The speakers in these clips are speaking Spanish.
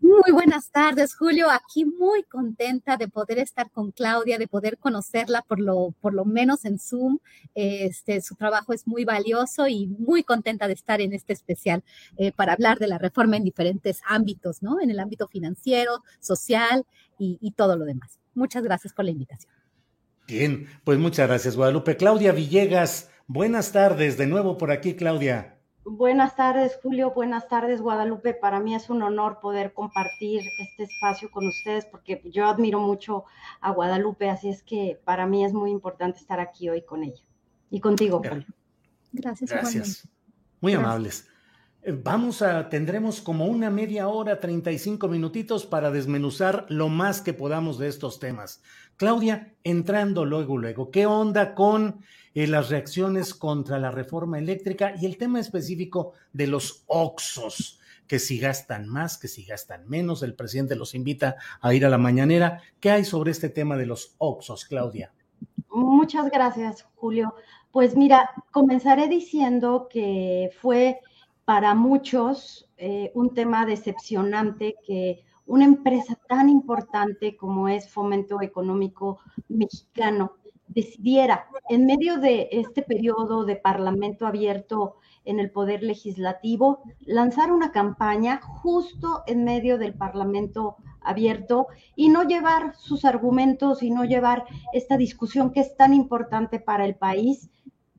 Muy buenas tardes, Julio. Aquí muy contenta de poder estar con Claudia, de poder conocerla por lo, por lo menos en Zoom. Este, su trabajo es muy valioso y muy contenta de estar en este especial eh, para hablar de la reforma en diferentes ámbitos, ¿no? En el ámbito financiero, social y, y todo lo demás. Muchas gracias por la invitación. Bien, pues muchas gracias, Guadalupe. Claudia Villegas, buenas tardes. De nuevo por aquí, Claudia. Buenas tardes, Julio. Buenas tardes, Guadalupe. Para mí es un honor poder compartir este espacio con ustedes porque yo admiro mucho a Guadalupe, así es que para mí es muy importante estar aquí hoy con ella y contigo, Julio. Gracias. Gracias. Muy Gracias. amables. Eh, Vamos a, tendremos como una media hora, 35 minutitos para desmenuzar lo más que podamos de estos temas. Claudia, entrando luego, luego, ¿qué onda con eh, las reacciones contra la reforma eléctrica y el tema específico de los OXOS? Que si gastan más, que si gastan menos, el presidente los invita a ir a la mañanera. ¿Qué hay sobre este tema de los OXOS, Claudia? Muchas gracias, Julio. Pues mira, comenzaré diciendo que fue para muchos eh, un tema decepcionante que una empresa tan importante como es Fomento Económico Mexicano decidiera, en medio de este periodo de parlamento abierto en el Poder Legislativo, lanzar una campaña justo en medio del parlamento abierto y no llevar sus argumentos y no llevar esta discusión que es tan importante para el país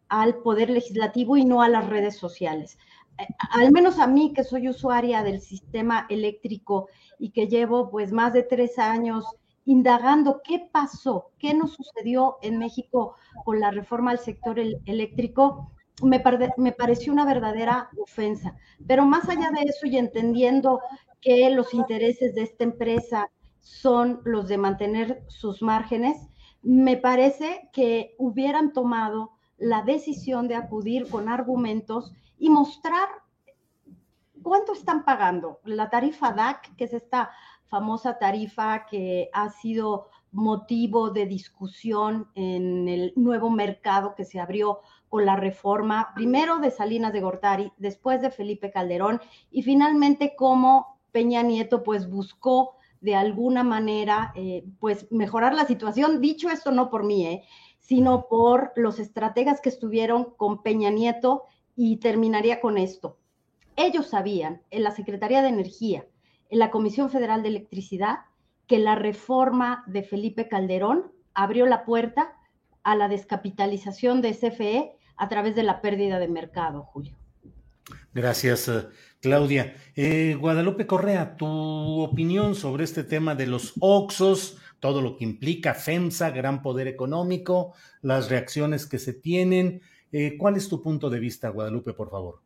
al Poder Legislativo y no a las redes sociales. Eh, Al menos a mí, que soy usuaria del sistema eléctrico y que llevo pues más de tres años indagando qué pasó, qué nos sucedió en México con la reforma al sector el- eléctrico, me pareció una verdadera ofensa. Pero más allá de eso y entendiendo que los intereses de esta empresa son los de mantener sus márgenes, me parece que hubieran tomado la decisión de acudir con argumentos y mostrar cuánto están pagando. La tarifa DAC, que es esta famosa tarifa que ha sido motivo de discusión en el nuevo mercado que se abrió con la reforma, primero de Salinas de Gortari, después de Felipe Calderón y finalmente cómo Peña Nieto pues buscó de alguna manera eh, pues mejorar la situación. Dicho esto no por mí, eh, sino por los estrategas que estuvieron con Peña Nieto y terminaría con esto. Ellos sabían en la Secretaría de Energía, en la Comisión Federal de Electricidad, que la reforma de Felipe Calderón abrió la puerta a la descapitalización de CFE a través de la pérdida de mercado, Julio. Gracias, eh, Claudia. Eh, Guadalupe Correa, tu opinión sobre este tema de los OXOS, todo lo que implica FEMSA, gran poder económico, las reacciones que se tienen. Eh, ¿Cuál es tu punto de vista, Guadalupe, por favor?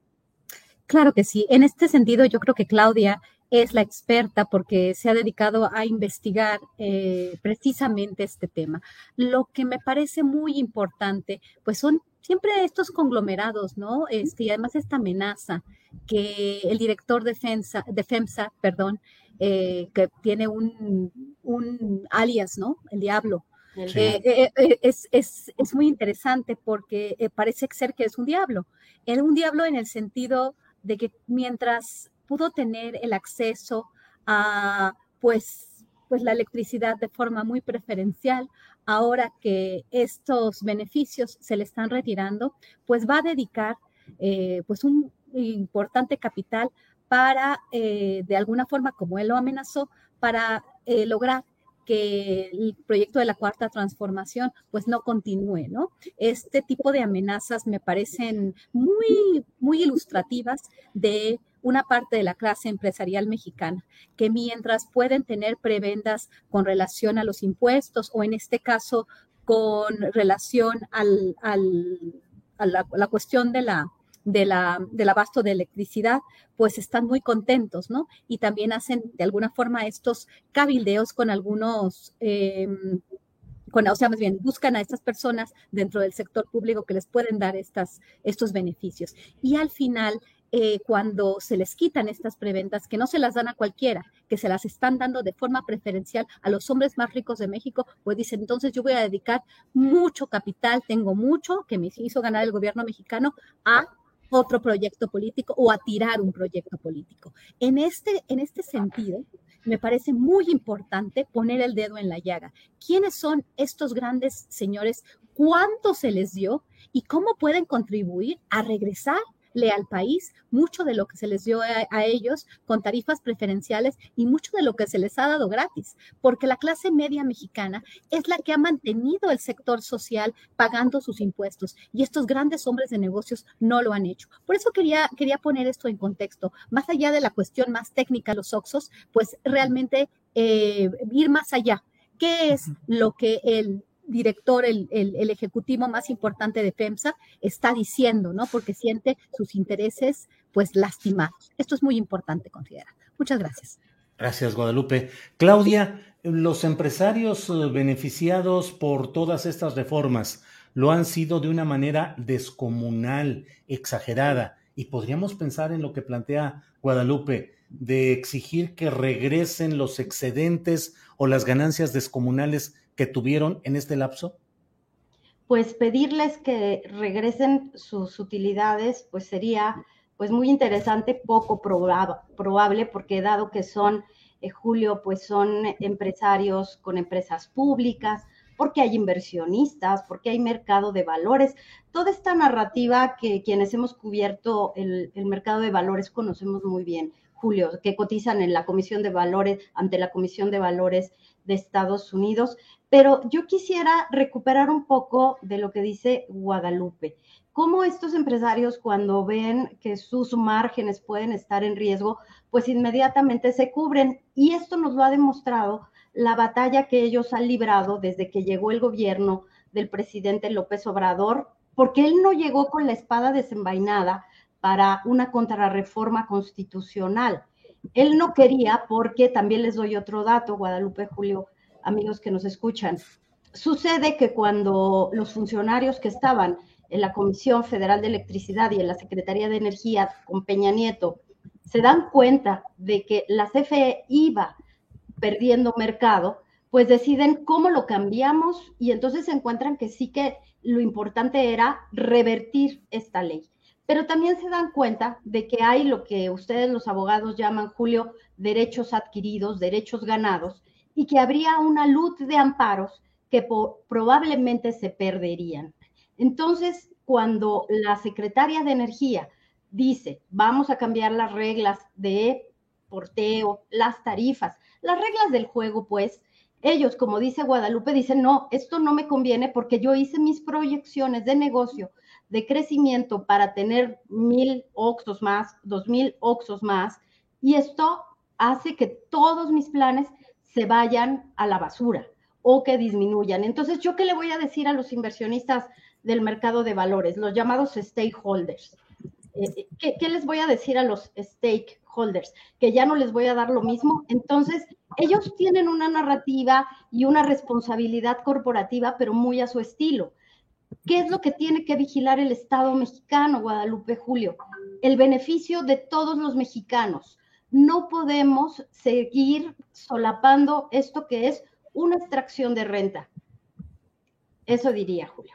Claro que sí. En este sentido, yo creo que Claudia es la experta porque se ha dedicado a investigar eh, precisamente este tema. Lo que me parece muy importante, pues son siempre estos conglomerados, ¿no? Este, y además esta amenaza que el director de FEMSA, de FEMSA perdón, eh, que tiene un, un alias, ¿no? El diablo. Sí. Eh, es, es, es muy interesante porque parece ser que es un diablo. Era un diablo en el sentido de que mientras pudo tener el acceso a pues, pues la electricidad de forma muy preferencial, ahora que estos beneficios se le están retirando, pues va a dedicar eh, pues un importante capital para, eh, de alguna forma, como él lo amenazó, para eh, lograr que el proyecto de la cuarta transformación pues no continúe, ¿no? Este tipo de amenazas me parecen muy, muy ilustrativas de una parte de la clase empresarial mexicana, que mientras pueden tener prebendas con relación a los impuestos o en este caso con relación a la cuestión de la, de la, del abasto de electricidad, pues están muy contentos, ¿no? Y también hacen de alguna forma estos cabildeos con algunos... Em, con, o sea, más bien, buscan a estas personas dentro del sector público que les pueden dar estas, estos beneficios. Y al final, eh, cuando se les quitan estas preventas, que no se las dan a cualquiera, que se las están dando de forma preferencial a los hombres más ricos de México, pues dicen, entonces yo voy a dedicar mucho capital, tengo mucho que me hizo ganar el gobierno mexicano a otro proyecto político o a tirar un proyecto político. En este, en este sentido, me parece muy importante poner el dedo en la llaga. ¿Quiénes son estos grandes señores? ¿Cuánto se les dio? ¿Y cómo pueden contribuir a regresar al país mucho de lo que se les dio a, ellos con tarifas preferenciales y mucho de lo que se les ha dado gratis, porque la clase media mexicana es la que ha mantenido el sector social pagando sus impuestos y estos grandes hombres de negocios no lo han hecho. Por eso quería, quería poner esto en contexto, más allá de la cuestión más técnica, los Oxos, pues realmente eh, ir más allá. ¿Qué es lo que el director, el, el, ejecutivo más importante de FEMSA, está diciendo, ¿no? Porque siente sus intereses, pues, lastimados. Esto es muy importante considerar. Muchas gracias. Gracias, Guadalupe. Claudia, los empresarios eh, beneficiados por todas estas reformas lo han sido de una manera descomunal, exagerada, y podríamos pensar en lo que plantea Guadalupe, de exigir que regresen los excedentes o las ganancias descomunales que tuvieron en este lapso? Pues pedirles que regresen sus utilidades, pues sería pues muy interesante, poco probable, porque dado que son, eh, Julio, pues son empresarios con empresas públicas, porque hay inversionistas, porque hay mercado de valores. Toda esta narrativa que quienes hemos cubierto el, el mercado de valores conocemos muy bien, Julio, que cotizan en la Comisión de Valores, ante la Comisión de Valores de Estados Unidos. Pero yo quisiera recuperar un poco de lo que dice Guadalupe. Cómo estos empresarios cuando ven que sus márgenes pueden estar en riesgo, pues inmediatamente se cubren. Y esto nos lo ha demostrado la batalla que ellos han librado desde que llegó el gobierno del presidente López Obrador, porque él no llegó con la espada desenvainada para una contrarreforma constitucional. Él no quería, porque también les doy otro dato, Guadalupe Julio, amigos que nos escuchan. Sucede que cuando los funcionarios que estaban en la Comisión Federal de Electricidad y en la Secretaría de Energía con Peña Nieto se dan cuenta de que la CFE iba perdiendo mercado, pues deciden cómo lo cambiamos y entonces se encuentran que sí que lo importante era revertir esta ley. Pero también se dan cuenta de que hay lo que ustedes los abogados llaman, Julio, derechos adquiridos, derechos ganados, y que habría una luz de amparos que probablemente se perderían. Entonces, cuando la secretaria de Energía dice, vamos a cambiar las reglas de porteo, las tarifas, las reglas del juego, pues, ellos, como dice Guadalupe, dicen, no, esto no me conviene porque yo hice mis proyecciones de negocio, de crecimiento para tener mil oxos más, dos mil oxos más, y esto hace que todos mis planes se vayan a la basura o que disminuyan. Entonces, ¿yo qué le voy a decir a los inversionistas del mercado de valores, los llamados stakeholders? Eh, ¿qué, ¿Qué les voy a decir a los stakeholders? Que ya no les voy a dar lo mismo. Entonces, ellos tienen una narrativa y una responsabilidad corporativa, pero muy a su estilo. ¿Qué es lo que tiene que vigilar el Estado mexicano, Guadalupe Julio? El beneficio de todos los mexicanos no podemos seguir solapando esto que es una extracción de renta. Eso diría Julio.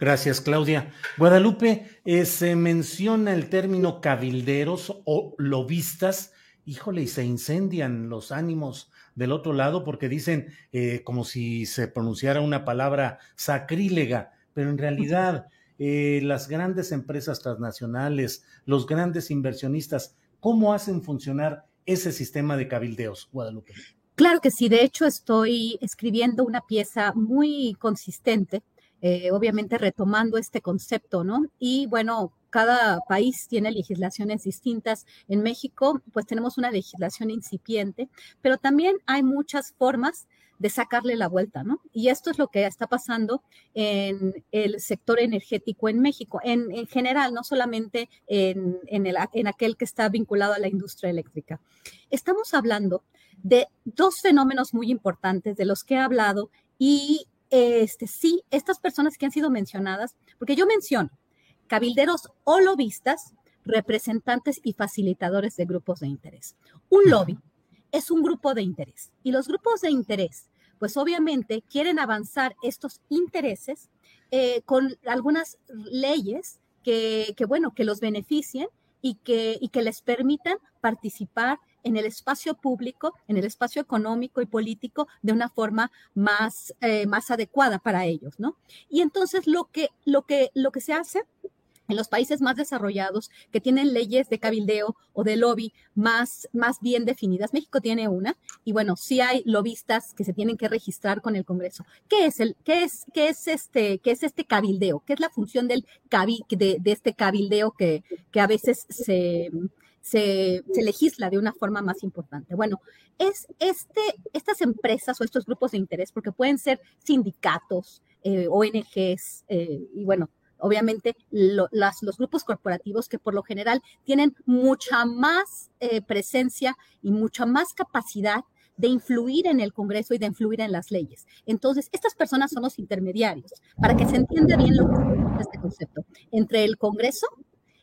Gracias, Claudia. Guadalupe, eh, se menciona el término cabilderos o lobistas híjole, y se incendian los ánimos del otro lado porque dicen eh, como si se pronunciara una palabra sacrílega, pero en realidad eh, las grandes empresas transnacionales, los grandes inversionistas, ¿cómo hacen funcionar ese sistema de cabildeos, Guadalupe? Claro que sí, de hecho estoy escribiendo una pieza muy consistente, eh, obviamente retomando este concepto, ¿no? Y bueno, cada país tiene legislaciones distintas. En México, pues tenemos una legislación incipiente, pero también hay muchas formas de sacarle la vuelta, ¿no? Y esto es lo que está pasando en el sector energético en México, en, general, no solamente en, en aquel que está vinculado a la industria eléctrica. Estamos hablando de dos fenómenos muy importantes de los que he hablado y este, sí, estas personas que han sido mencionadas, porque yo menciono cabilderos o lobistas, representantes y facilitadores de grupos de interés. Un lobby es un grupo de interés y los grupos de interés, pues obviamente quieren avanzar estos intereses eh, con algunas leyes que, que, bueno, que los beneficien y que, y que les permitan participar en el espacio público, en el espacio económico y político de una forma más, eh, más adecuada para ellos, ¿no? Y entonces lo que, lo que, lo que se hace en los países más desarrollados que tienen leyes de cabildeo o de lobby más, más bien definidas. México tiene una y bueno, sí hay lobistas que se tienen que registrar con el Congreso. ¿Qué es el, qué es, qué es este, qué es este cabildeo? ¿Qué es la función del de, de este cabildeo que, que a veces se, se, legisla de una forma más importante. Bueno, es este, estas empresas o estos grupos de interés, porque pueden ser sindicatos, eh, ONGs, eh, y bueno, obviamente los grupos corporativos que por lo general tienen mucha más eh, presencia y mucha más capacidad de influir en el Congreso y de influir en las leyes. Entonces, estas personas son los intermediarios, para que se entienda bien lo que es este concepto, entre el Congreso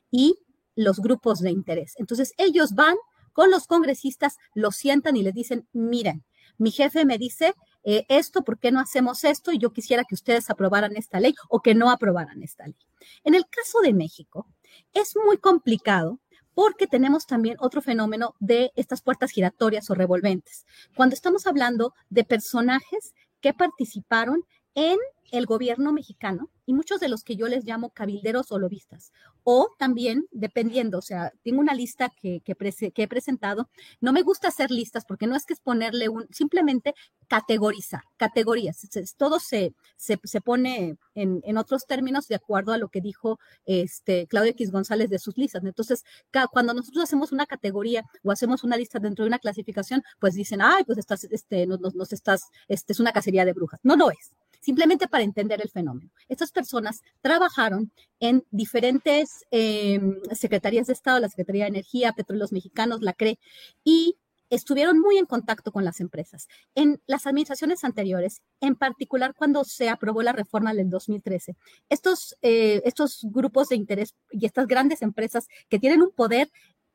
y los grupos de interés. Entonces, ellos van con los congresistas, los sientan y les dicen, miren, mi jefe me dice eh, esto, ¿por qué no hacemos esto? Y yo quisiera que ustedes aprobaran esta ley o que no aprobaran esta ley. En el caso de México, es muy complicado porque tenemos también otro fenómeno de estas puertas giratorias o revolventes. Cuando estamos hablando de personajes que participaron en el gobierno mexicano y muchos de los que yo les llamo cabilderos o lobistas. O también, dependiendo, o sea, tengo una lista que, que, he presentado. No me gusta hacer listas porque no es que es ponerle un, simplemente categorizar, categorías. Todo se, se, se pone en, en, otros términos de acuerdo a lo que dijo este, Claudio X González de sus listas. Entonces, cuando nosotros hacemos una categoría o hacemos una lista dentro de una clasificación, pues dicen, ay, pues estás, este, nos, nos estás, este, es una cacería de brujas. No lo es simplemente para entender el fenómeno. Estas personas trabajaron en diferentes em, secretarías de Estado, la Secretaría de Energía, Petróleos Mexicanos, la CRE, y estuvieron muy en contacto con las empresas. En las administraciones anteriores, en particular cuando se aprobó la reforma del 2013, estos, eh, estos grupos de interés y estas grandes empresas que tienen un poder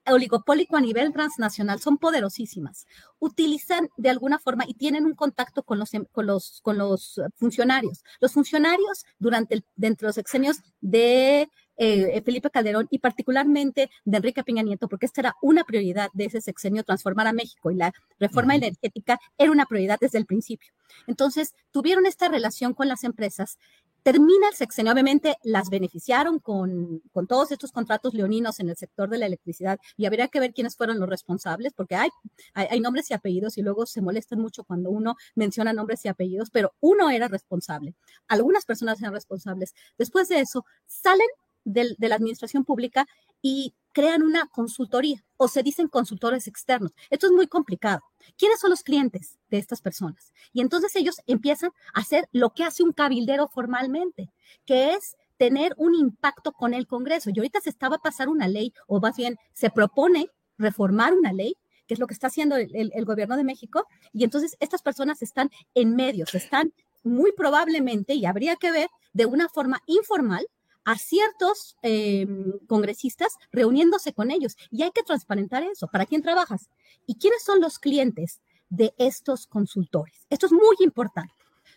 oligopólico a nivel transnacional son poderosísimas. Utilizan de alguna forma y tienen un contacto con los, em, con los, con los funcionarios. Los funcionarios durante el, dentro de los exenios de eh, Felipe Calderón y particularmente de Enrique Peña Nieto, porque esta era una prioridad de ese sexenio, transformar a México y la reforma energética era una prioridad desde el principio. Entonces, tuvieron esta relación con las empresas Termina el sexenio, obviamente las beneficiaron con, con, todos estos contratos leoninos en el sector de la electricidad y habría que ver quiénes fueron los responsables, porque hay, hay, nombres y apellidos y luego se molestan mucho cuando uno menciona nombres y apellidos, pero uno era responsable, algunas personas eran responsables. Después de eso, salen de la administración pública y crean una consultoría o se dicen consultores externos. Esto es muy complicado. ¿Quiénes son los clientes de estas personas? Y entonces ellos empiezan a hacer lo que hace un cabildero formalmente, que es tener un impacto con el Congreso. Y ahorita se estaba a pasar una ley, o más bien se propone reformar una ley, que es lo que está haciendo el, el gobierno de México, y entonces estas personas están en medios, están muy probablemente, y habría que ver de una forma informal, a ciertos em, congresistas reuniéndose con ellos. Y hay que transparentar eso. ¿Para quién trabajas? ¿Y quiénes son los clientes de estos consultores? Esto es muy importante.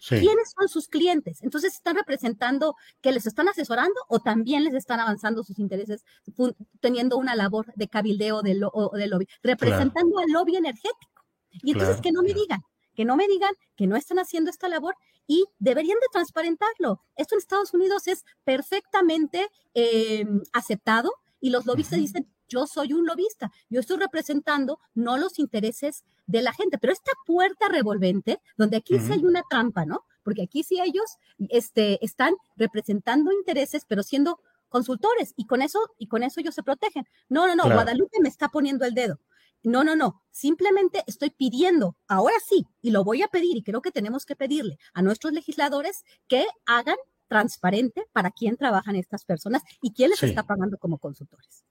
¿Quiénes son sus clientes? Entonces, ¿están representando que les están asesorando o también les están avanzando sus intereses teniendo una labor de cabildeo de o de lobby, representando al lobby energético? Y entonces que no me digan, que no me digan que no están haciendo esta labor y deberían de transparentarlo. Esto en Estados Unidos es perfectamente em, aceptado y los lobistas dicen, yo soy un lobista, yo estoy representando no los intereses de la gente, pero esta puerta revolvente, donde aquí sí hay una trampa, ¿no? Porque aquí sí ellos este, están representando intereses, pero siendo consultores y con eso y con eso ellos se protegen. No, no, no, Guadalupe me está poniendo el dedo. No, no, no. Simplemente estoy pidiendo, ahora sí, y lo voy a pedir, y creo que tenemos que pedirle a nuestros legisladores que hagan transparente para quién trabajan estas personas y quién les está pagando como consultores.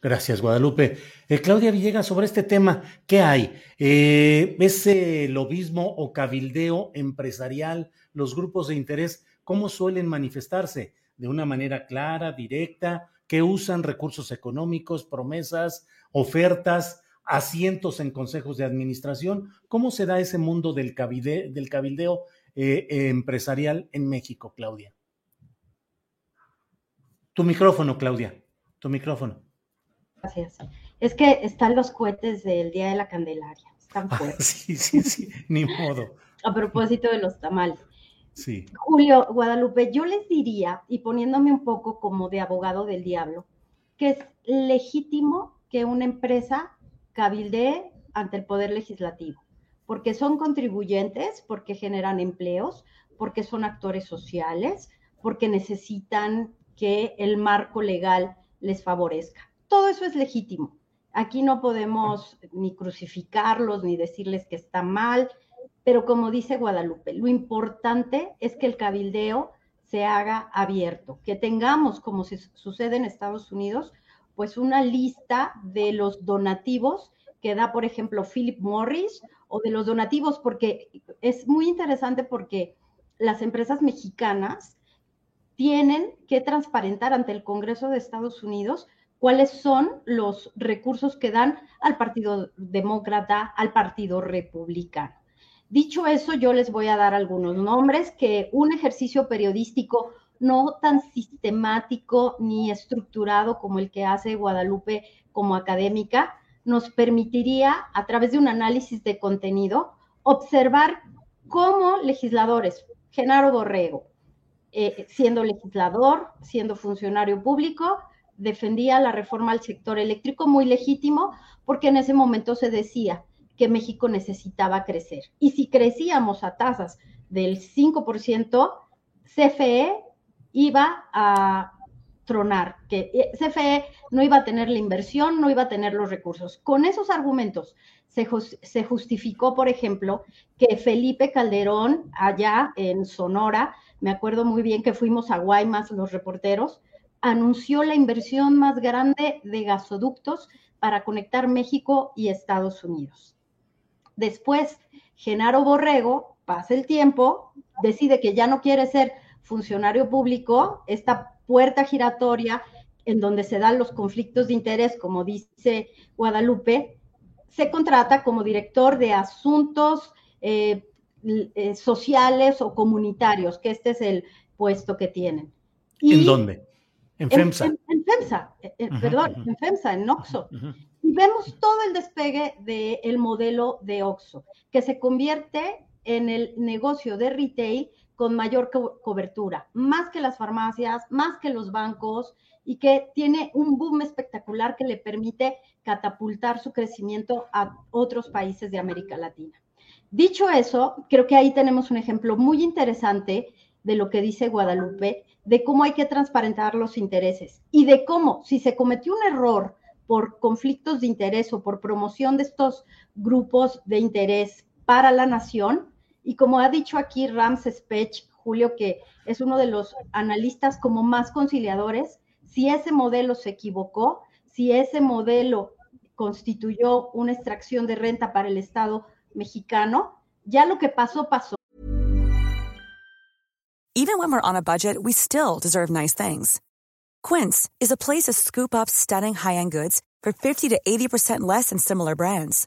Gracias, Guadalupe. Eh, Claudia Villegas, sobre este tema, ¿qué hay? Eh, ¿Ese lobismo o cabildeo empresarial, los grupos de interés, cómo suelen manifestarse? ¿De una manera clara, directa? ¿Qué usan recursos económicos, promesas, ofertas? Asientos en consejos de administración. ¿Cómo se da ese mundo del, del cabildeo eh, empresarial en México, Claudia? Tu micrófono, Claudia, tu micrófono. Gracias. Es que están los cohetes del Día de la Candelaria. Están ah, fuertes. sí, sí, sí, ni modo. A propósito de los tamales. Sí. Julio, Guadalupe, yo les diría, y poniéndome un poco como de abogado del diablo, que es legítimo que una empresa cabildee ante el Poder Legislativo, porque son contribuyentes, porque generan empleos, porque son actores sociales, porque necesitan que el marco legal les favorezca. Todo eso es legítimo. Aquí no podemos ni crucificarlos ni decirles que está mal, pero como dice Guadalupe, lo importante es que el cabildeo se haga abierto, que tengamos, como sucede en Estados Unidos, pues una lista de los donativos que da, por ejemplo, Philip Morris o de los donativos, porque es muy interesante porque las empresas mexicanas tienen que transparentar ante el Congreso de Estados Unidos cuáles son los recursos que dan al Partido Demócrata, al Partido Republicano. Dicho eso, yo les voy a dar algunos nombres que un ejercicio periodístico no tan sistemático ni estructurado como el que hace Guadalupe como académica, nos permitiría, a través de un análisis de contenido, observar cómo legisladores, Genaro Borrego, eh, siendo legislador, siendo funcionario público, defendía la reforma al sector eléctrico, muy legítimo, porque en ese momento se decía que México necesitaba crecer. Y si crecíamos a tasas del 5%, CFE iba a tronar, que CFE no iba a tener la inversión, no iba a tener los recursos. Con esos argumentos se justificó, por ejemplo, que Felipe Calderón, allá en Sonora, me acuerdo muy bien que fuimos a Guaymas los reporteros, anunció la inversión más grande de gasoductos para conectar México y Estados Unidos. Después, Genaro Borrego, pasa el tiempo, decide que ya no quiere ser funcionario público, esta puerta giratoria en donde se dan los conflictos de interés, como dice Guadalupe, se contrata como director de asuntos eh, eh, sociales o comunitarios, que este es el puesto que tienen. ¿En dónde? En FEMSA. En, FEMSA, eh, perdón, en FEMSA, en OXO. Y vemos todo el despegue del modelo de OXO, que se convierte en el negocio de retail con mayor cobertura, más que las farmacias, más que los bancos y que tiene un boom espectacular que le permite catapultar su crecimiento a otros países de América Latina. Dicho eso, creo que ahí tenemos un ejemplo muy interesante de lo que dice Guadalupe, de cómo hay que transparentar los intereses y de cómo, si se cometió un error por conflictos de interés o por promoción de estos grupos de interés para la nación, y como ha dicho aquí Rams Spech, Julio, que es uno de los analistas como más conciliadores, si ese modelo se equivocó, si ese modelo constituyó una extracción de renta para el Estado mexicano, ya lo que pasó, pasó. Even when we're on a budget, we still deserve nice things. Quince is a place to scoop up stunning high-end goods for 50 to 80% less than similar brands.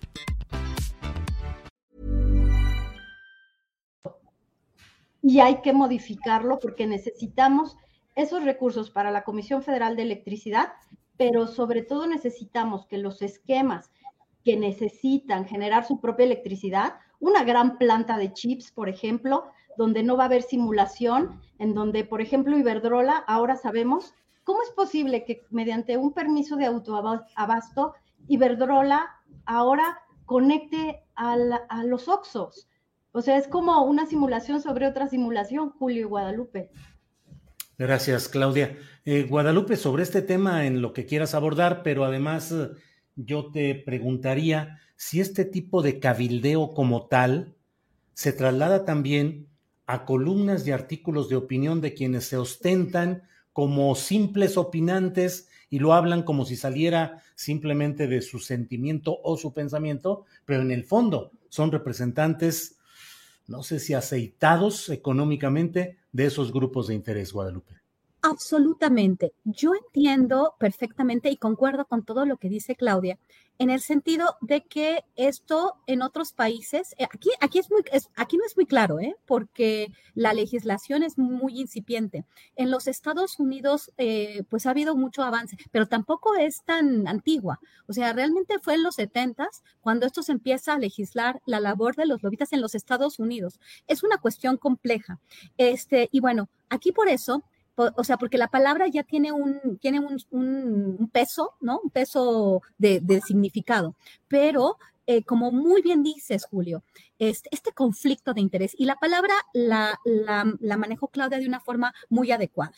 y hay que modificarlo porque necesitamos esos recursos para la Comisión Federal de Electricidad, pero sobre todo necesitamos que los esquemas que necesitan generar su propia electricidad, una gran planta de chips, por ejemplo, donde no va a haber simulación, en donde, por ejemplo, Iberdrola, ahora sabemos, ¿cómo es posible que mediante un permiso de autoabasto, Iberdrola ahora conecte a los OXOs? O sea, es como una simulación sobre otra simulación, Julio y Guadalupe. Gracias, Claudia. Eh, Guadalupe, sobre este tema en lo que quieras abordar, pero además eh, yo te preguntaría si este tipo de cabildeo como tal se traslada también a columnas y artículos de opinión de quienes se ostentan como simples opinantes y lo hablan como si saliera simplemente de su sentimiento o su pensamiento, pero en el fondo son representantes no sé si aceitados económicamente de esos grupos de interés, Guadalupe. Absolutamente. Yo entiendo perfectamente y concuerdo con todo lo que dice Claudia, en el sentido de que esto en otros países, eh, aquí, aquí, es muy, aquí no es muy claro, ¿eh? porque la legislación es muy incipiente. En los Estados Unidos, eh, pues ha habido mucho avance, pero tampoco es tan antigua. O sea, realmente fue en los 70 cuando esto se empieza a legislar la labor de los lobitas en los Estados Unidos. Es una cuestión compleja. Este, y bueno, aquí por eso o sea, porque la palabra ya tiene un, tiene un, peso, ¿no? Un peso de, significado. Pero, eh, como muy bien dices, Julio, este, este, conflicto de interés, y la palabra la, la, la manejó Claudia de una forma muy adecuada,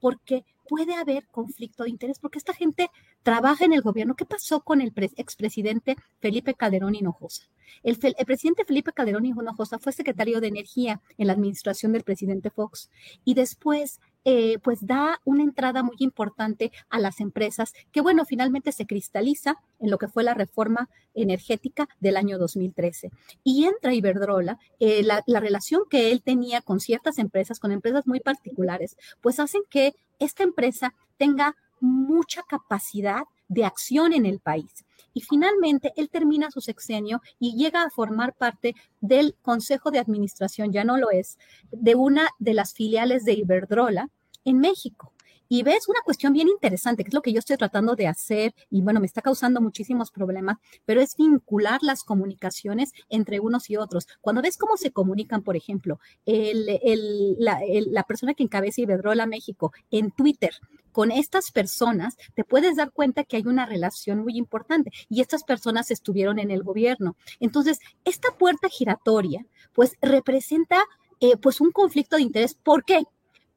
porque puede haber conflicto de interés, porque esta gente trabaja en el gobierno. ¿Qué pasó con el expresidente Felipe Calderón Hinojosa? El, el, presidente Felipe Calderón Hinojosa fue secretario de Energía en la administración del presidente Fox y después eh, pues da una entrada muy importante a las empresas que, bueno, finalmente se cristaliza en lo que fue la reforma energética del año 2013. Y entra Iberdrola, eh, la, la relación que él tenía con ciertas empresas, con empresas muy particulares, pues hacen que esta empresa tenga mucha capacidad de acción en el país. Y finalmente él termina su sexenio y llega a formar parte del Consejo de Administración, ya no lo es, de una de las filiales de Iberdrola, en México. Y ves una cuestión bien interesante, que es lo que yo estoy tratando de hacer, y bueno, me está causando muchísimos problemas, pero es vincular las comunicaciones entre unos y otros. Cuando ves cómo se comunican, por ejemplo, la, persona que encabeza Iberdrola México en Twitter, con estas personas, te puedes dar cuenta que hay una relación muy importante y estas personas estuvieron en el gobierno. Entonces, esta puerta giratoria, pues representa eh, pues un conflicto de interés. ¿Por qué?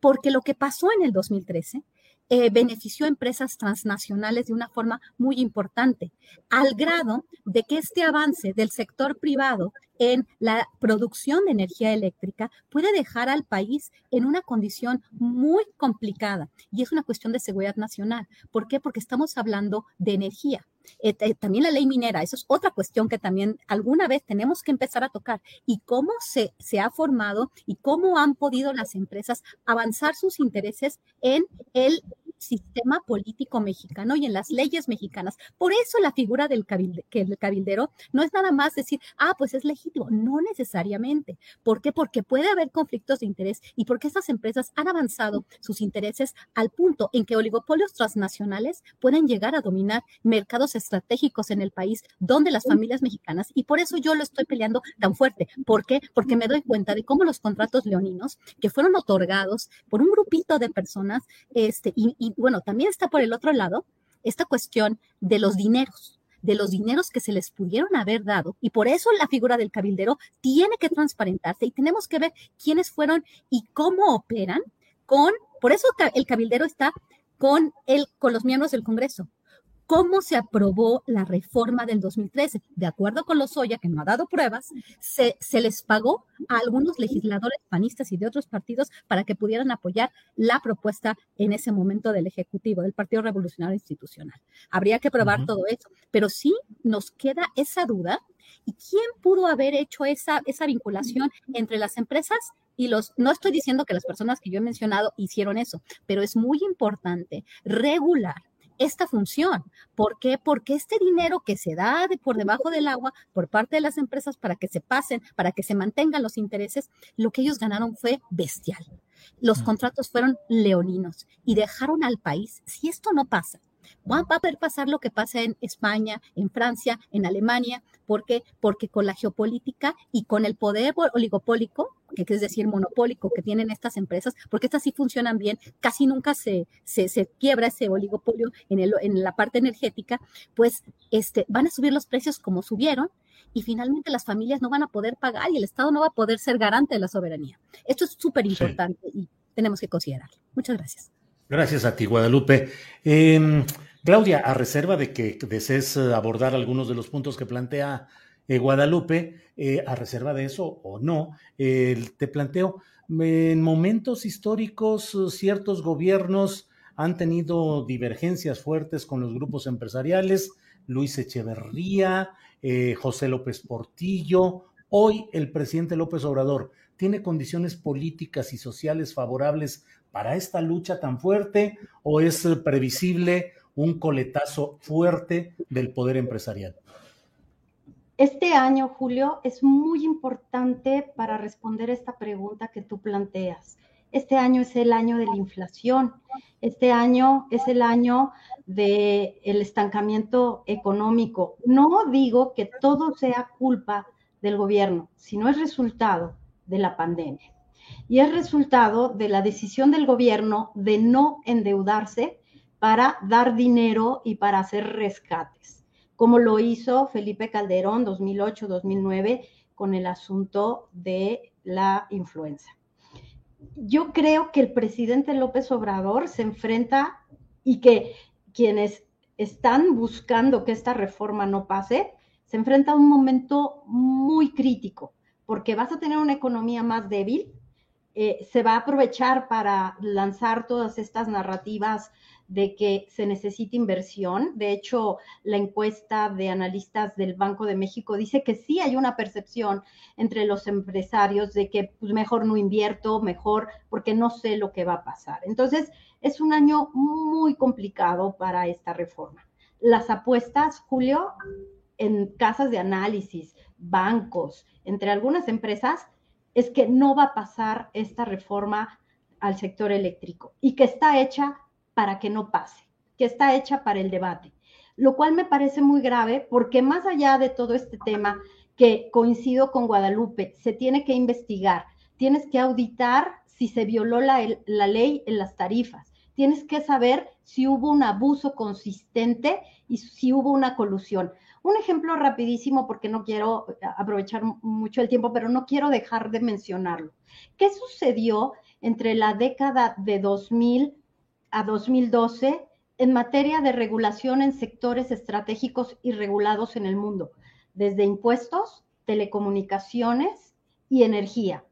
porque lo que pasó en el 2013 eh, benefició a empresas transnacionales de una forma muy importante, al grado de que este avance del sector privado en la producción de energía eléctrica puede dejar al país en una condición muy complicada y es una cuestión de seguridad nacional. ¿Por qué? Porque estamos hablando de energía. Eh, también la ley minera, eso es otra cuestión que también alguna vez tenemos que empezar a tocar y cómo se, se ha formado y cómo han podido las empresas avanzar sus intereses en el sistema político mexicano y en las leyes mexicanas. Por eso la figura del, cabildero no es nada más decir, ah, pues es legítimo. No necesariamente. ¿Por qué? Porque puede haber conflictos de interés y porque estas empresas han avanzado sus intereses al punto en que oligopolios transnacionales pueden llegar a dominar mercados estratégicos en el país donde las familias mexicanas, y por eso yo lo estoy peleando tan fuerte. ¿Por qué? Porque me doy cuenta de cómo los contratos leoninos que fueron otorgados por un grupito de personas, este, y bueno, también está por el otro lado esta cuestión de los dineros de los dineros que se les pudieron haber dado. Y por eso la figura del cabildero tiene que transparentarse y tenemos que ver quiénes fueron y cómo operan con, por eso el cabildero está con, el, con los miembros del Congreso cómo se aprobó la reforma del 2013. De acuerdo con los Lozoya, que no ha dado pruebas, se, se, les pagó a algunos legisladores panistas y de otros partidos para que pudieran apoyar la propuesta en ese momento del Ejecutivo, del Partido Revolucionario Institucional. Habría que probar todo eso, pero sí nos queda esa duda. ¿Y quién pudo haber hecho esa, esa vinculación entre las empresas y los, no estoy diciendo que las personas que yo he mencionado hicieron eso, pero es muy importante regular esta función. ¿Por qué? Porque este dinero que se da de por debajo del agua por parte de las empresas para que se pasen, para que se mantengan los intereses, lo que ellos ganaron fue bestial. Los contratos fueron leoninos y dejaron al país, si esto no pasa, va a poder pasar lo que pasa en España, en Francia, en Alemania. ¿Por qué? Porque con la geopolítica y con el poder oligopólico, que es decir, monopólico que tienen estas empresas, porque estas sí funcionan bien, casi nunca se, se, quiebra ese oligopolio en, el, en la parte energética, pues este, van a subir los precios como subieron y finalmente las familias no van a poder pagar y el Estado no va a poder ser garante de la soberanía. Esto es súper importante y tenemos que considerarlo. Muchas gracias. Gracias a ti, Guadalupe. Em, Claudia, a reserva de que desees eh, abordar algunos de los puntos que plantea eh, Guadalupe, eh, a reserva de eso o no, te planteo, en momentos históricos ciertos gobiernos han tenido divergencias fuertes con los grupos empresariales, Luis Echeverría, José López Portillo, hoy el presidente López Obrador tiene condiciones políticas y sociales favorables para esta lucha tan fuerte o es previsible un coletazo fuerte del poder empresarial? Este año, Julio, es muy importante para responder esta pregunta que tú planteas. Este año es el año de la inflación. Este año es el año del el estancamiento económico. No digo que todo sea culpa del gobierno, sino es resultado de la pandemia y es resultado de la decisión del gobierno de no endeudarse para dar dinero y para hacer rescates, como lo hizo Felipe Calderón 2008-2009 con el asunto de la influenza. Yo creo que el presidente López Obrador se enfrenta y que quienes están buscando que esta reforma no pase, se enfrenta a un momento muy crítico, porque vas a tener una economía más débil, eh, se va a aprovechar para lanzar todas estas narrativas de que se necesita inversión. De hecho, la encuesta de analistas del Banco de México dice que sí hay una percepción entre los empresarios de que pues, mejor no invierto, mejor porque no sé lo que va a pasar. Entonces, es un año muy complicado para esta reforma. Las apuestas, Julio, en casas de análisis, bancos, entre algunas empresas, es que no va a pasar esta reforma al sector eléctrico y que está hecha para que no pase, que está hecha para el debate, lo cual me parece muy grave porque más allá de todo este tema que coincido con Guadalupe, se tiene que investigar, tienes que auditar si se violó la, la ley en las tarifas, tienes que saber si hubo un abuso consistente y si hubo una colusión. Un ejemplo rapidísimo, porque no quiero eh, aprovechar mucho el tiempo, pero no quiero dejar de mencionarlo. ¿Qué sucedió entre la década de 2000 a 2012 en materia de regulación en sectores estratégicos y regulados en el mundo, desde impuestos, telecomunicaciones y energía?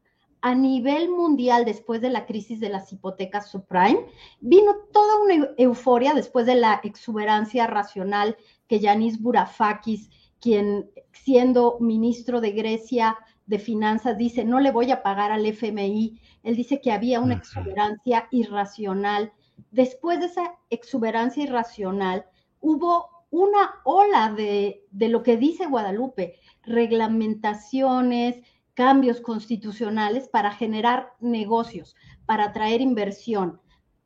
a nivel mundial después de la crisis de las hipotecas subprime, vino toda una euforia después de la exuberancia racional que Yanis Bourafakis, quien siendo ministro de Grecia de Finanzas dice, no le voy a pagar al FMI. Él dice que había una exuberancia irracional. Después de esa exuberancia irracional, hubo una ola de, de lo que dice Guadalupe, reglamentaciones, cambios constitucionales para generar negocios, para atraer inversión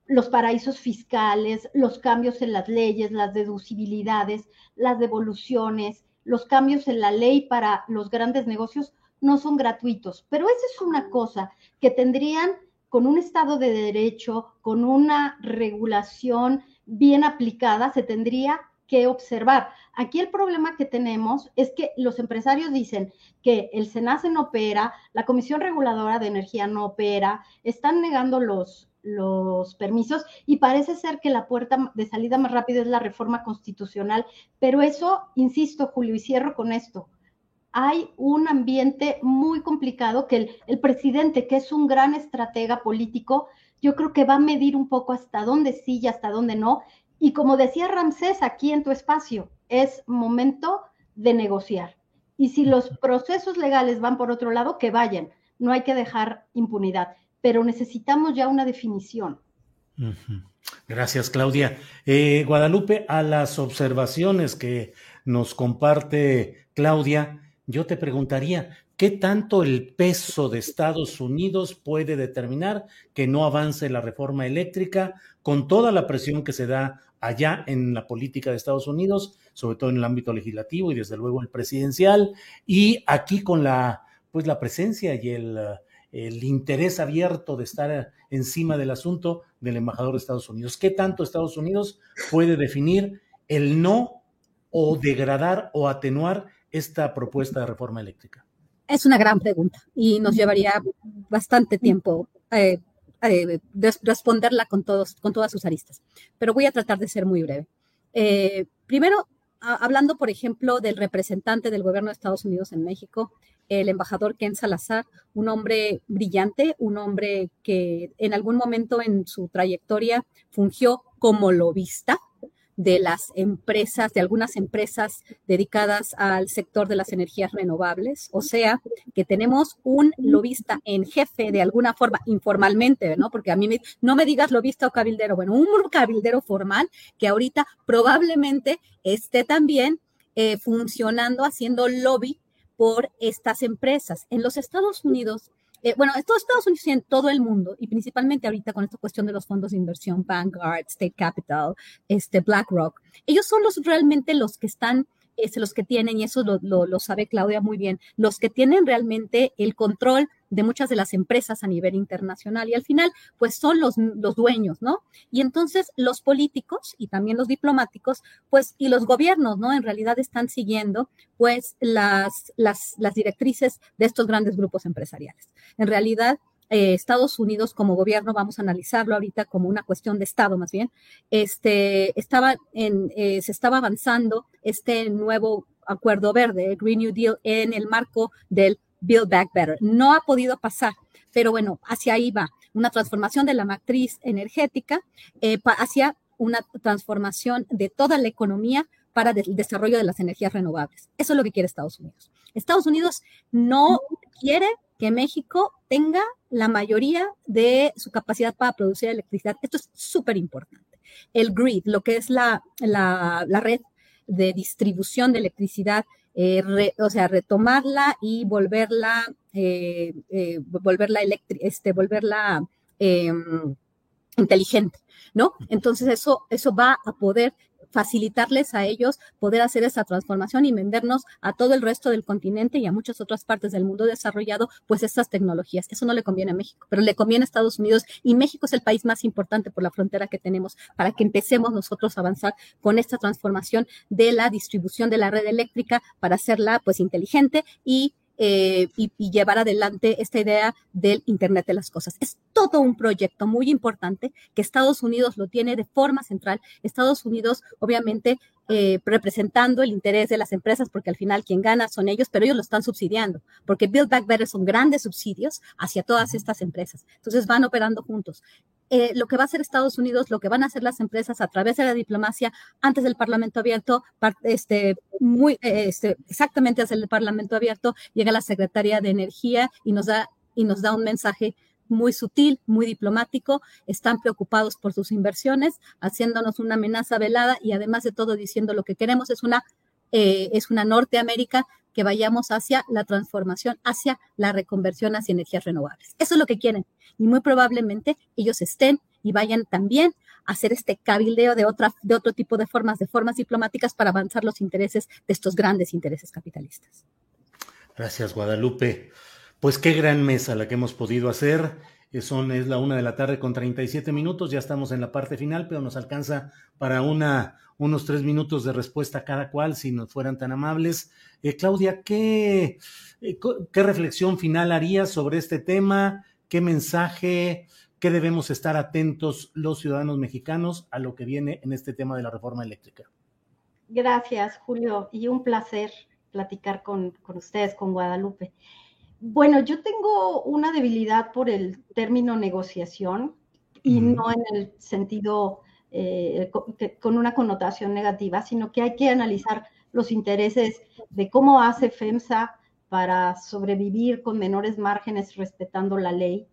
los paraísos fiscales, los cambios en las leyes, las deducibilidades, las devoluciones, los cambios en la ley para los grandes negocios no son gratuitos. Pero esa es una cosa que tendrían con un Estado de Derecho, con una regulación bien aplicada, se tendría que observar. Aquí el problema que tenemos es que los empresarios dicen que el SENACE no opera, la Comisión Reguladora de Energía no opera, están negando los, los permisos y parece ser que la puerta de salida más rápida es la reforma constitucional, pero eso, insisto, Julio, y cierro con esto. Hay un ambiente muy complicado que el, el presidente, que es un gran estratega político, yo creo que va a medir un poco hasta dónde sí y hasta dónde no. Y como decía Ramsés aquí en tu espacio, es momento de negociar. Y si los procesos legales van por otro lado, que vayan. No hay que dejar impunidad pero necesitamos ya una definición. Gracias, Claudia. Eh, Guadalupe, a las observaciones que nos comparte Claudia, yo te preguntaría, ¿qué tanto el peso de Estados Unidos puede determinar que no avance la reforma eléctrica con toda la presión que se da allá en la política de Estados Unidos, sobre todo en el ámbito legislativo y desde luego el presidencial, y aquí con la pues la presencia y el el interés abierto de estar encima del asunto del embajador de Estados Unidos. ¿Qué tanto Estados Unidos puede definir el no o degradar o atenuar esta propuesta de reforma eléctrica? Es una gran pregunta y nos llevaría bastante tiempo eh, eh, responderla con, todos, con todas sus aristas, pero voy a tratar de ser muy breve. Eh, primero, hablando, por ejemplo, del representante del gobierno de Estados Unidos en México, el embajador Ken Salazar, un hombre brillante, un hombre que en algún momento en su trayectoria fungió como lobista de las empresas, de algunas empresas dedicadas al sector de las energías renovables. O sea, que tenemos un lobista en jefe de alguna forma, informalmente, ¿no? Porque a mí no me digas lobista o cabildero, bueno, un cabildero formal que ahorita probablemente esté también eh, funcionando, haciendo lobby por estas empresas. En los Estados Unidos, eh, bueno, en todos Estados Unidos y en todo el mundo, y principalmente ahorita con esta cuestión de los fondos de inversión, Vanguard, State Capital, este, BlackRock, ellos son los realmente los que están es los que tienen, y eso lo, sabe Claudia muy bien, los que tienen realmente el control de muchas de las empresas a nivel internacional y al final pues son los, los dueños, ¿no? Y entonces los políticos y también los diplomáticos pues y los gobiernos, ¿no? En realidad están siguiendo pues las, las, las directrices de estos grandes grupos empresariales. En realidad eh, Estados Unidos como gobierno, vamos a analizarlo ahorita como una cuestión de Estado más bien, este, estaba en, eh, se estaba avanzando este nuevo acuerdo verde, Green New Deal, en el marco del Build Back Better. No ha podido pasar, pero bueno, hacia ahí va, una transformación de la matriz energética eh, hacia una transformación de toda la economía para el desarrollo de las energías renovables. Eso es lo que quiere Estados Unidos. Estados Unidos no quiere México tenga la mayoría de su capacidad para producir electricidad. Esto es súper importante. El grid, lo que es la, la, red de distribución de electricidad, eh, o sea, retomarla y volverla, eh, eh, este, volverla em, inteligente, ¿no? Entonces eso, eso va a poder facilitarles a ellos poder hacer esa transformación y vendernos a todo el resto del continente y a muchas otras partes del mundo desarrollado, pues estas tecnologías. Eso no le conviene a México, pero le conviene a Estados Unidos y México es el país más importante por la frontera que tenemos para que empecemos nosotros a avanzar con esta transformación de la distribución de la red eléctrica para hacerla pues inteligente y eh, y, llevar adelante esta idea del Internet de las Cosas. Es todo un proyecto muy importante que Estados Unidos lo tiene de forma central. Estados Unidos, obviamente, eh, representando el interés de las empresas, porque al final quien gana son ellos, pero ellos lo están subsidiando, porque Build Back Better son grandes subsidios hacia todas estas empresas. Entonces van operando juntos. Eh, lo que va a hacer Estados Unidos, lo que van a hacer las empresas a través de la diplomacia antes del Parlamento abierto, este, muy, eh, este, exactamente hacia el Parlamento abierto, llega la Secretaría de Energía y nos da, y nos da un mensaje muy sutil, muy diplomático, están preocupados por sus inversiones, haciéndonos una amenaza velada y además de todo diciendo lo que queremos es una, eh, es una Norteamérica que vayamos hacia la transformación, hacia la reconversión hacia energías renovables. Eso es lo que quieren y muy probablemente ellos estén y vayan también a hacer este cabildeo de, otra, de otro tipo de formas, de formas diplomáticas para avanzar los intereses de estos grandes intereses capitalistas. Gracias, Guadalupe. Pues qué gran mesa la que hemos podido hacer. Son, es la una de la tarde con 37 minutos, ya estamos en la parte final, pero nos alcanza para una, unos tres minutos de respuesta cada cual, si nos fueran tan amables. Eh, Claudia, ¿qué, eh, ¿qué reflexión final harías sobre este tema? ¿Qué mensaje, qué debemos estar atentos los ciudadanos mexicanos a lo que viene en este tema de la reforma eléctrica? Gracias, Julio, y un placer platicar con, con ustedes, con Guadalupe. Bueno, yo tengo una debilidad por el término negociación y no en el sentido eh, con una connotación negativa, sino que hay que analizar los intereses de cómo hace FEMSA para sobrevivir con menores márgenes respetando la ley,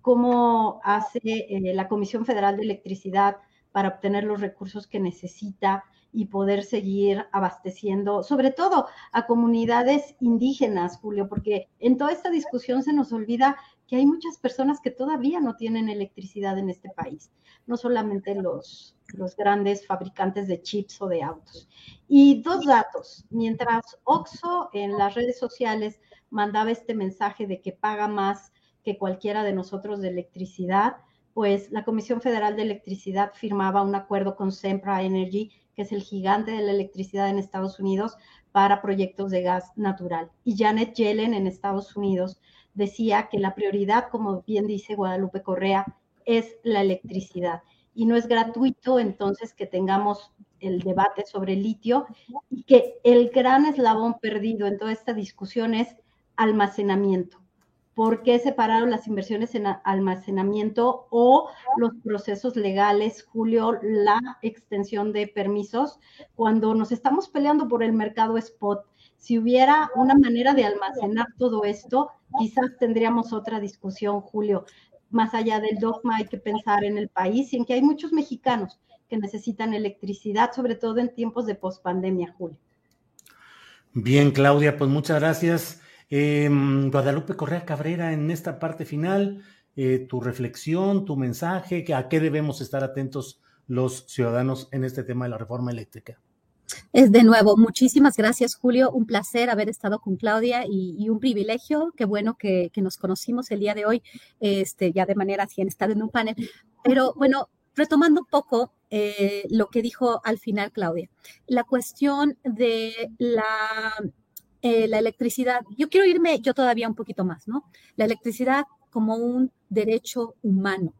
cómo hace eh, la Comisión Federal de Electricidad para obtener los recursos que necesita y poder seguir abasteciendo, sobre todo a comunidades indígenas, Julio, porque en toda esta discusión se nos olvida que hay muchas personas que todavía no tienen electricidad en este país, no solamente los, los grandes fabricantes de chips o de autos. Y dos datos, mientras Oxo en las redes sociales mandaba este mensaje de que paga más que cualquiera de nosotros de electricidad, pues la Comisión Federal de Electricidad firmaba un acuerdo con Sempra Energy que es el gigante de la electricidad en Estados Unidos, para proyectos de gas natural. Y Janet Yellen en Estados Unidos decía que la prioridad, como bien dice Guadalupe Correa, es la electricidad. Y no es gratuito entonces que tengamos el debate sobre el litio y que el gran eslabón perdido en toda esta discusión es almacenamiento. ¿Por qué separaron las inversiones en almacenamiento o los procesos legales, Julio, la extensión de permisos, cuando nos estamos peleando por el mercado spot? Si hubiera una manera de almacenar todo esto, quizás tendríamos otra discusión, Julio. Más allá del dogma, hay que pensar en el país y en que hay muchos mexicanos que necesitan electricidad, sobre todo en tiempos de pospandemia, Julio. Bien, Claudia, pues muchas gracias. Eh, Guadalupe Correa Cabrera, en esta parte final, eh, tu reflexión, tu mensaje, a qué debemos estar atentos los ciudadanos en este tema de la reforma eléctrica. Es de nuevo, muchísimas gracias, Julio. Un placer haber estado con Claudia y, un privilegio. Qué bueno que, nos conocimos el día de hoy, este, ya de manera así, en estar en un panel. Pero bueno, retomando un poco eh, lo que dijo al final Claudia, la cuestión de la eh, la electricidad, yo quiero irme yo todavía un poquito más, ¿no? La electricidad como un derecho humano,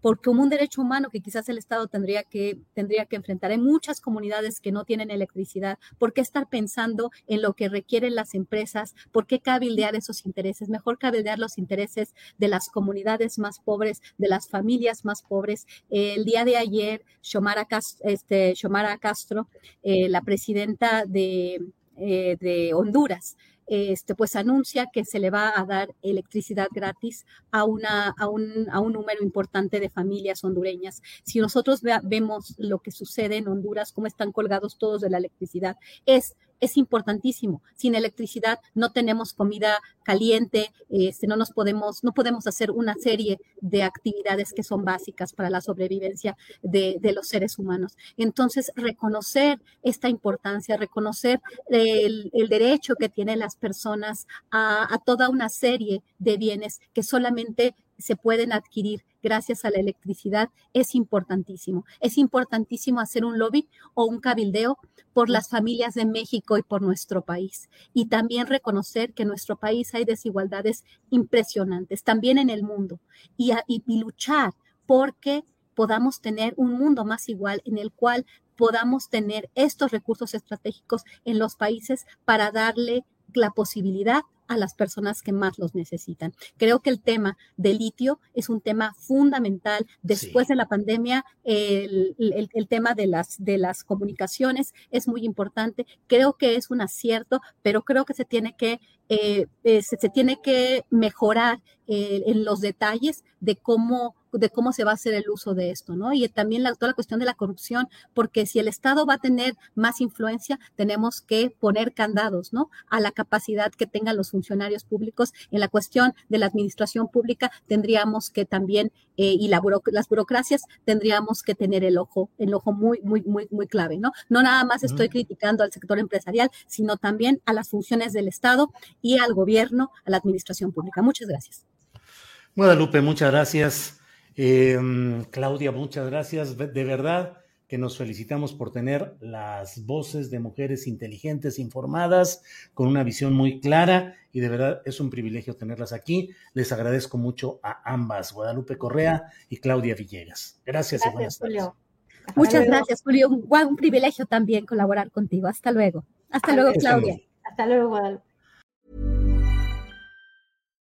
porque como un derecho humano que quizás el Estado tendría que, tendría que enfrentar. Hay muchas comunidades que no tienen electricidad. ¿Por qué estar pensando en lo que requieren las empresas? ¿Por qué cabildear esos intereses? Mejor cabildear los intereses de las comunidades más pobres, de las familias más pobres. el día de ayer, Xiomara Castro, este, Castro eh, la presidenta de, eh, de Honduras, este, pues anuncia que se le va a dar electricidad gratis a, una, a, un, a un número importante de familias hondureñas. Si nosotros vemos lo que sucede en Honduras, cómo están colgados todos de la electricidad, es es importantísimo. Sin electricidad no tenemos comida caliente, este, no nos podemos, no podemos hacer una serie de actividades que son básicas para la sobrevivencia de, los seres humanos. Entonces, reconocer esta importancia, reconocer el, derecho que tienen las personas a, a toda una serie de bienes que solamente se pueden adquirir gracias a la electricidad es importantísimo. Es importantísimo hacer un lobby o un cabildeo por las familias de México y por nuestro país. Y también reconocer que en nuestro país hay desigualdades impresionantes, también en el mundo, y, y luchar porque podamos tener un mundo más igual en el cual podamos tener estos recursos estratégicos en los países para darle la posibilidad a las personas que más los necesitan. Creo que el tema del litio es un tema fundamental. Después de la pandemia, el, tema de las, de las comunicaciones es muy importante. Creo que es un acierto, pero creo que se tiene que, eh, eh, se, tiene que mejorar eh, en los detalles de cómo de cómo se va a hacer el uso de esto, ¿no? Y también la, toda la cuestión de la corrupción, porque si el Estado va a tener más influencia, tenemos que poner candados, ¿no? A la capacidad que tengan los funcionarios públicos. En la cuestión de la administración pública, tendríamos que también, eh, y la las burocracias, tendríamos que tener el ojo, el ojo muy, muy, muy, muy clave, ¿no? No nada más estoy criticando al sector empresarial, sino también a las funciones del Estado y al gobierno, a la administración pública. Muchas gracias. Guadalupe, muchas gracias. Em, Claudia, muchas gracias. De verdad que nos felicitamos por tener las voces de mujeres inteligentes, informadas, con una visión muy clara y de verdad es un privilegio tenerlas aquí. Les agradezco mucho a ambas, Guadalupe Correa y Claudia Villegas. Gracias, y buenas Julio. Muchas gracias, Julio. Un, un, privilegio también colaborar contigo. Hasta luego. Hasta luego, Claudia. Hasta luego, Guadalupe.